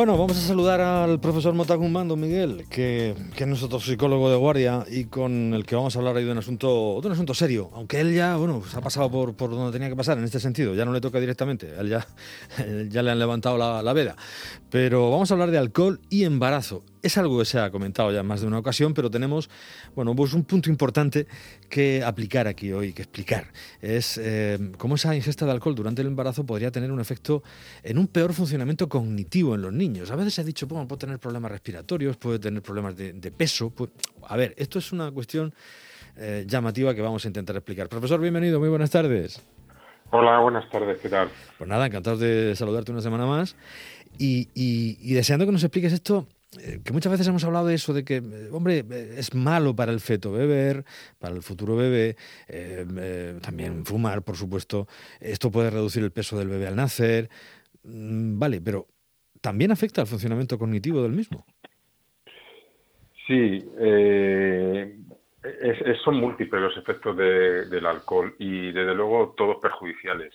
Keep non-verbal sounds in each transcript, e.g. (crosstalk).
Bueno, vamos a saludar al profesor Motagumán, don Miguel, que, que, es nuestro psicólogo de guardia y con el que vamos a hablar hoy de un asunto, un asunto serio, aunque él ya, bueno, se ha pasado por, por donde tenía que pasar en este sentido, ya no le toca directamente, él ya, (laughs) ya le han levantado la, la veda. Pero vamos a hablar de alcohol y embarazo. Es algo que se ha comentado ya más de una ocasión, pero tenemos bueno, pues un punto importante que aplicar aquí hoy, que explicar. Es eh, cómo esa ingesta de alcohol durante el embarazo podría tener un efecto en un peor funcionamiento cognitivo en los niños. A veces se ha dicho, bueno, puede tener problemas respiratorios, puede tener problemas de, de peso. A ver, esto es una cuestión eh, llamativa que vamos a intentar explicar. Profesor, bienvenido, muy buenas tardes. Hola, buenas tardes, ¿qué tal? Pues nada, encantado de saludarte una semana más y, y, y deseando que nos expliques esto que muchas veces hemos hablado de eso, de que, eh, hombre, es malo para el feto beber, para el futuro bebé, eh, eh, también fumar, por supuesto, esto puede reducir el peso del bebé al nacer, mm, vale, pero también afecta al funcionamiento cognitivo del mismo. Sí, eh, es, son múltiples los efectos de, del alcohol y desde luego todos perjudiciales.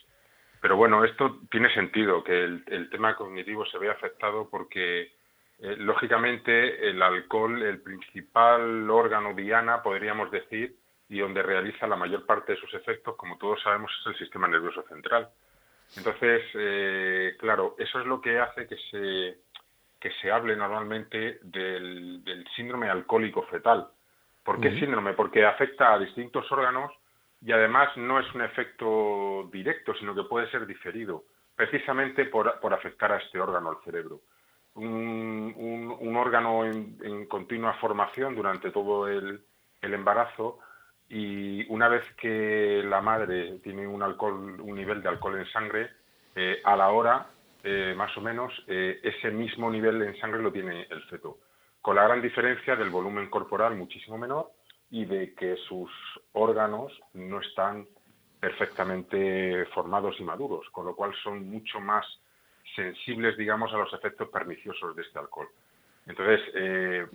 Pero bueno, esto tiene sentido, que el, el tema cognitivo se vea afectado porque eh, lógicamente, el alcohol, el principal órgano diana, podríamos decir, y donde realiza la mayor parte de sus efectos, como todos sabemos, es el sistema nervioso central. Entonces, eh, claro, eso es lo que hace que se, que se hable normalmente del, del síndrome alcohólico fetal. ¿Por qué uh -huh. síndrome? Porque afecta a distintos órganos y además no es un efecto directo, sino que puede ser diferido, precisamente por, por afectar a este órgano, al cerebro un, un, órgano en, continua formación durante todo el, el, embarazo y una vez que la madre tiene un alcohol, un nivel de alcohol en sangre, eh, a la hora, eh, más o menos, eh, ese mismo nivel en sangre lo tiene el feto, con la gran diferencia del volumen corporal muchísimo menor y de que sus órganos no están perfectamente formados y maduros, con lo cual son mucho más sensibles, digamos, a los efectos perniciosos de este alcohol. Entonces, eh,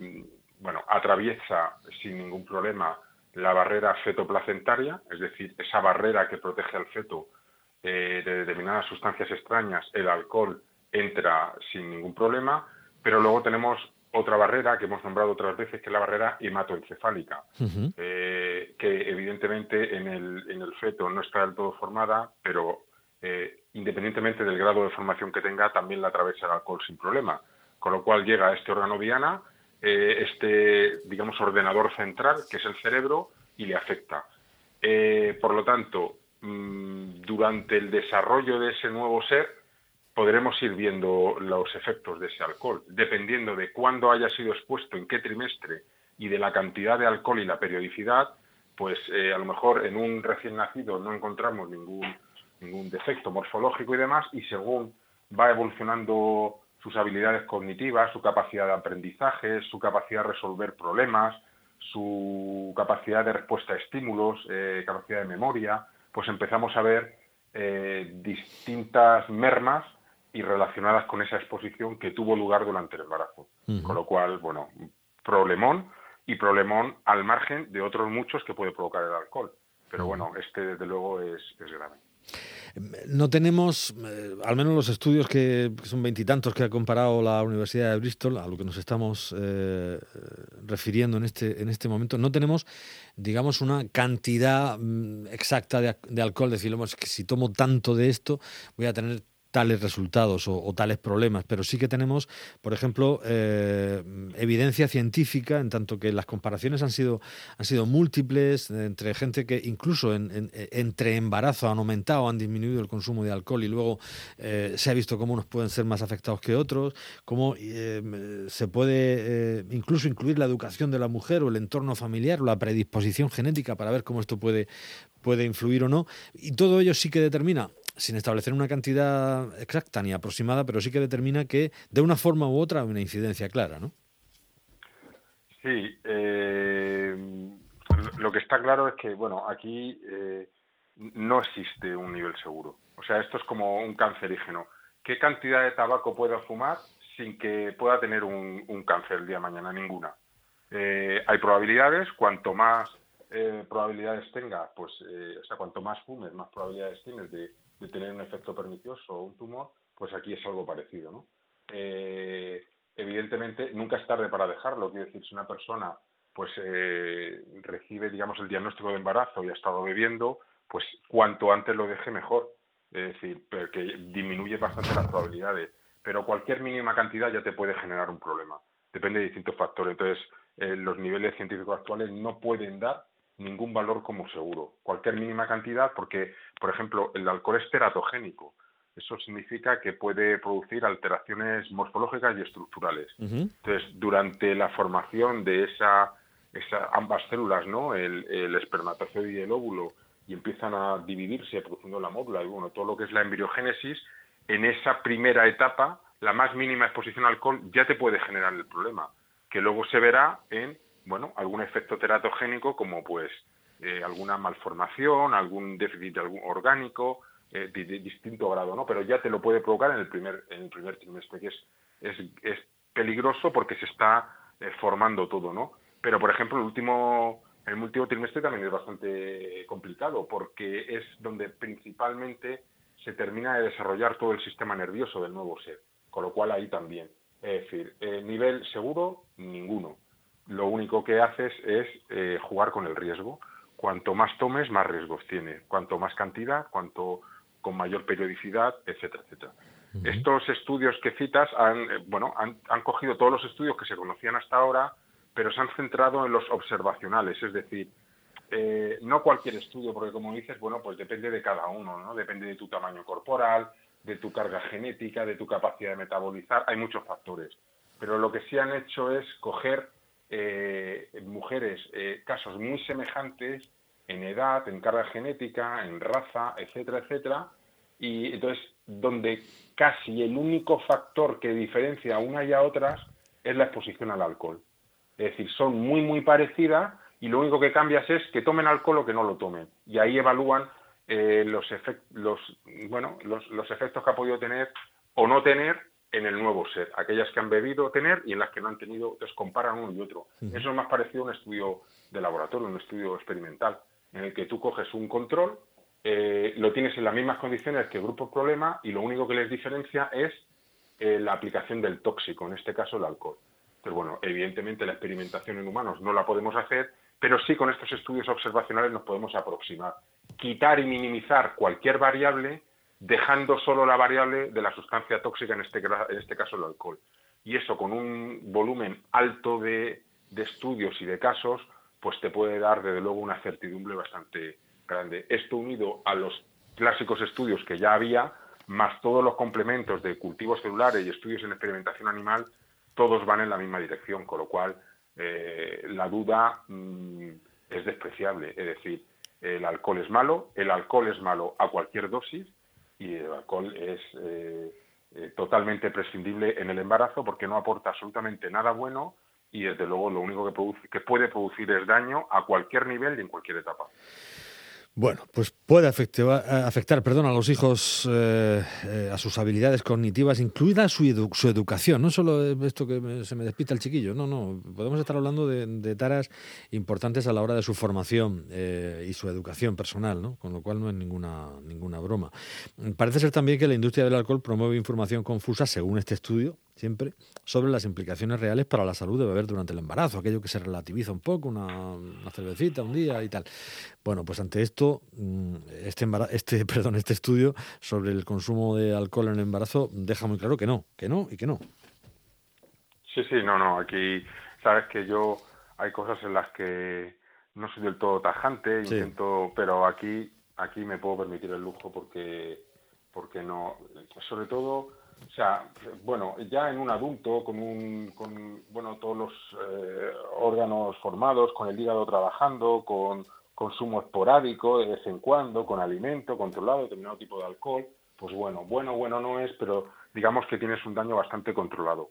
bueno, atraviesa sin ningún problema la barrera fetoplacentaria, es decir, esa barrera que protege al feto eh, de determinadas sustancias extrañas, el alcohol entra sin ningún problema, pero luego tenemos otra barrera que hemos nombrado otras veces, que es la barrera hematoencefálica, uh -huh. eh, que evidentemente en el, en el feto no está del todo formada, pero eh, independientemente del grado de formación que tenga, también la atraviesa el alcohol sin problema. Con lo cual llega a este órgano diana, eh, este, digamos, ordenador central, que es el cerebro, y le afecta. Eh, por lo tanto, mmm, durante el desarrollo de ese nuevo ser, podremos ir viendo los efectos de ese alcohol, dependiendo de cuándo haya sido expuesto, en qué trimestre y de la cantidad de alcohol y la periodicidad, pues eh, a lo mejor en un recién nacido no encontramos ningún ningún defecto morfológico y demás, y según va evolucionando sus habilidades cognitivas, su capacidad de aprendizaje, su capacidad de resolver problemas, su capacidad de respuesta a estímulos, eh, capacidad de memoria, pues empezamos a ver eh, distintas mermas y relacionadas con esa exposición que tuvo lugar durante el embarazo. Uh -huh. Con lo cual, bueno, problemón y problemón al margen de otros muchos que puede provocar el alcohol. Pero bueno, este desde luego es, es grave. No tenemos, eh, al menos los estudios que, que son veintitantos que ha comparado la Universidad de Bristol, a lo que nos estamos eh, refiriendo en este, en este momento, no tenemos, digamos, una cantidad mm, exacta de, alcohol. Decimos que si tomo tanto de esto, voy a tener tales resultados o, tales problemas, pero sí que tenemos, por ejemplo, eh, evidencia científica, en tanto que las comparaciones han sido, han sido múltiples entre gente que incluso en, en, entre embarazo han aumentado, han disminuido el consumo de alcohol y luego eh, se ha visto cómo unos pueden ser más afectados que otros, cómo eh, se puede incluso incluir la educación de la mujer o el entorno familiar o la predisposición genética para ver cómo esto puede, puede influir o no. Y todo ello sí que determina sin establecer una cantidad exacta ni aproximada, pero sí que determina que de una forma u otra hay una incidencia clara, ¿no? Sí, eh, lo que está claro es que, bueno, aquí eh, no existe un nivel seguro. O sea, esto es como un cancerígeno. ¿Qué cantidad de tabaco puedo fumar sin que pueda tener un, cáncer el día de mañana? Ninguna. Eh, hay probabilidades, cuanto más eh, probabilidades tenga, pues, eh, o sea, cuanto más fumes, más probabilidades tienes de, de tener un efecto pernicioso o un tumor, pues aquí es algo parecido, ¿no? eh, evidentemente nunca es tarde para dejarlo. Quiero decir, si una persona pues eh, recibe, digamos, el diagnóstico de embarazo y ha estado bebiendo, pues cuanto antes lo deje mejor. Es decir, que disminuye bastante las probabilidades. Pero cualquier mínima cantidad ya te puede generar un problema. Depende de distintos factores. Entonces, eh, los niveles científicos actuales no pueden dar ningún valor como seguro. Cualquier mínima cantidad, porque, por ejemplo, el alcohol es teratogénico. Eso significa que puede producir alteraciones morfológicas y estructurales. Entonces, durante la formación de esa, esa ambas células, ¿no? El, el, espermatozoide y el óvulo, y empiezan a dividirse produciendo la módula y bueno, todo lo que es la embriogénesis, en esa primera etapa, la más mínima exposición al alcohol ya te puede generar el problema, que luego se verá en, bueno, algún efecto teratogénico como pues eh, alguna malformación, algún déficit orgánico, eh, de, distinto grado, ¿no? Pero ya te lo puede provocar en el primer, en el primer trimestre, que es, es, es peligroso porque se está eh, formando todo, ¿no? Pero, por ejemplo, el último, el último trimestre también es bastante complicado porque es donde principalmente se termina de desarrollar todo el sistema nervioso del nuevo ser, con lo cual ahí también. Es decir, eh, nivel seguro, ninguno. Lo único que haces es eh, jugar con el riesgo. Cuanto más tomes, más riesgos tiene. Cuanto más cantidad, cuanto con mayor periodicidad, etcétera, etcétera. Estos estudios que citas han, eh, bueno, han, han, cogido todos los estudios que se conocían hasta ahora, pero se han centrado en los observacionales, es decir, eh, no cualquier estudio, porque como dices, bueno, pues depende de cada uno, ¿no? Depende de tu tamaño corporal, de tu carga genética, de tu capacidad de metabolizar, hay muchos factores. Pero lo que sí han hecho es coger eh, mujeres, casos muy semejantes en edad, en carga genética, en raza, etcétera, etcétera, y entonces donde casi el único factor que diferencia a una y a otras es la exposición al alcohol. Es decir, son muy, muy parecidas y lo único que cambias es que tomen alcohol o que no lo tomen. Y ahí evalúan eh, los, los, bueno, los, los efectos que ha podido tener o no tener en el nuevo ser, aquellas que han bebido tener y en las que no han tenido, entonces comparan uno y otro. Eso es más parecido a un estudio de laboratorio, un estudio experimental en el que tú coges un control, eh, lo tienes en las mismas condiciones que el grupo problema y lo único que les diferencia es eh, la aplicación del tóxico, en este caso el alcohol. Pero bueno, evidentemente la experimentación en humanos no la podemos hacer, pero sí con estos estudios observacionales nos podemos aproximar. Quitar y minimizar cualquier variable dejando solo la variable de la sustancia tóxica, en este, en este caso el alcohol. Y eso con un volumen alto de estudios y de casos pues te puede dar desde luego una certidumbre bastante grande. Esto unido a los clásicos estudios que ya había, más todos los complementos de cultivos celulares y estudios en experimentación animal, todos van en la misma dirección, con lo cual eh, la duda mm, es despreciable. Es decir, el alcohol es malo, el alcohol es malo a cualquier dosis y el alcohol es eh, eh, totalmente prescindible en el embarazo porque no aporta absolutamente nada bueno y desde luego lo único que, produce, que puede producir es daño a cualquier nivel y en cualquier etapa. Bueno, pues puede afectar, afectar perdón, a los hijos, eh, eh, a sus habilidades cognitivas, incluida su, su, educación. No solo esto que se me despista el chiquillo, no, no. Podemos estar hablando de, taras importantes a la hora de su formación eh, y su educación personal, ¿no? con lo cual no es ninguna, ninguna broma. Parece ser también que la industria del alcohol promueve información confusa, según este estudio, siempre, sobre las implicaciones reales para la salud de beber durante el embarazo, aquello que se relativiza un poco, una, cervecita un día y tal. Bueno, pues ante esto, mm, este, este, (laughs) perdón, este estudio sobre el consumo de alcohol en el embarazo deja muy claro que no, que no y que no. Sí, sí, no, no, aquí sabes que yo hay cosas en las que no soy del todo tajante, intento, pero aquí aquí me puedo permitir el lujo porque porque no, sobre todo o sea, bueno, ya en un adulto, con, un, con bueno, todos los eh, órganos formados, con el hígado trabajando, con consumo esporádico de vez en cuando, con alimento controlado, determinado tipo de alcohol, pues bueno, bueno, bueno no es, pero digamos que tienes un daño bastante controlado.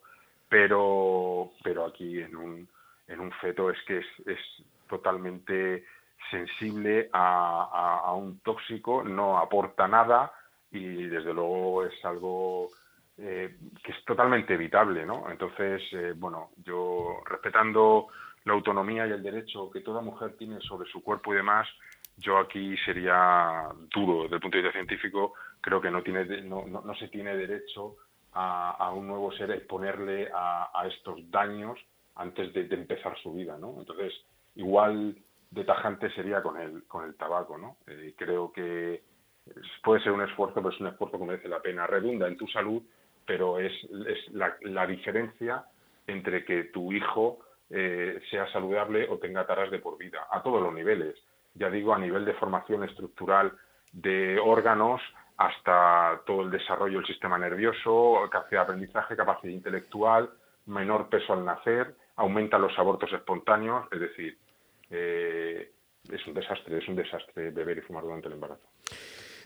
Pero, pero aquí en un, en un feto es que es, es totalmente sensible a, a un tóxico, no aporta nada y desde luego es algo eh, que es totalmente evitable, ¿no? Entonces, eh, bueno, yo respetando la autonomía y el derecho que toda mujer tiene sobre su cuerpo y demás, yo aquí sería duro desde el punto de vista científico, creo que no, tiene, no, no, se tiene derecho a, un nuevo ser exponerle a, a estos daños antes de, empezar su vida, ¿no? Entonces, igual de tajante sería con el, con el tabaco, ¿no? Eh, creo que puede ser un esfuerzo, pero es un esfuerzo que merece la pena. Redunda en tu salud, pero es, la, diferencia entre que tu hijo eh, sea saludable o tenga taras de por vida, a todos los niveles. Ya digo, a nivel de formación estructural de órganos hasta todo el desarrollo del sistema nervioso, capacidad de aprendizaje, capacidad intelectual, menor peso al nacer, aumenta los abortos espontáneos, es decir, eh, es un desastre, es un desastre beber y fumar durante el embarazo.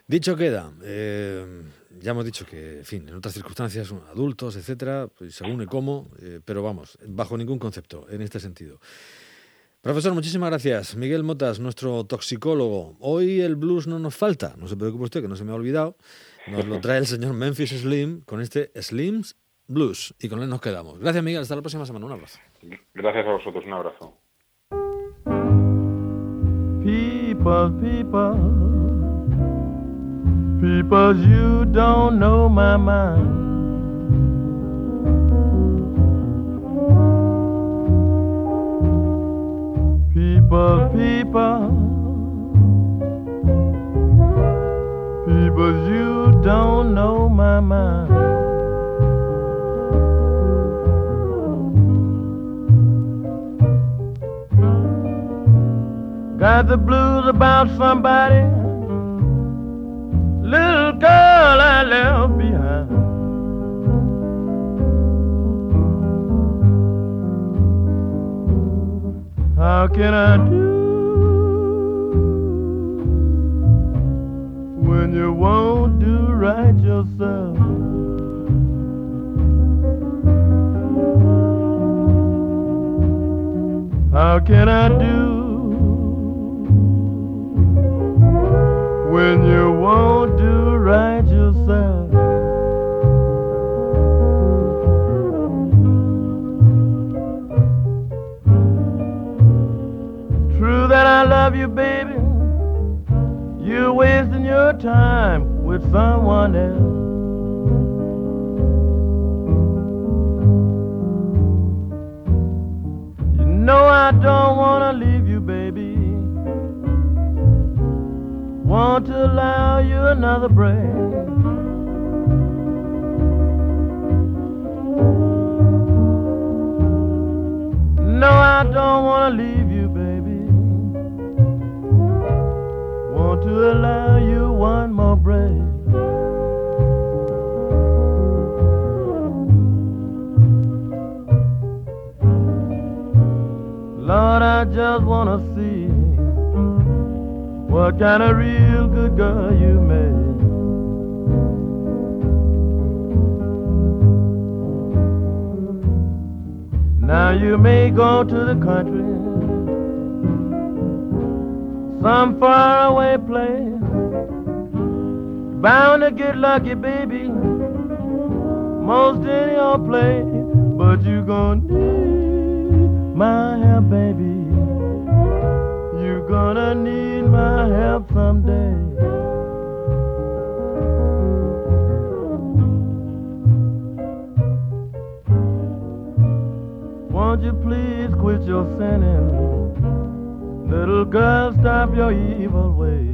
Dicho queda, eh, ya hemos dicho que, en fin, en otras circunstancias, adultos, etcétera, pues según y cómo, eh, pero vamos, bajo ningún concepto en este sentido. Profesor, muchísimas gracias. Miguel Motas, nuestro toxicólogo. Hoy el blues no nos falta, no se preocupe usted que no se me ha olvidado. Nos lo trae el señor Memphis Slim con este Slim's Blues y con él nos quedamos. Gracias Miguel, hasta la próxima semana. Un abrazo. Gracias a vosotros, un abrazo. People, you don't know my mind. People, people, people, you don't know my mind. Got the blues about somebody little girl I left behind. How can I do when you won't do right yourself? How can I do you, baby. You're wasting your time with someone else. You know I don't wanna leave you, baby want to allow you another break. Kind of real good girl you made. Now you may go to the country, some faraway place. Bound to get lucky, baby, most any old place. But you gonna need my help, baby. Help someday. Won't you please quit your sinning? Little girl, stop your evil ways.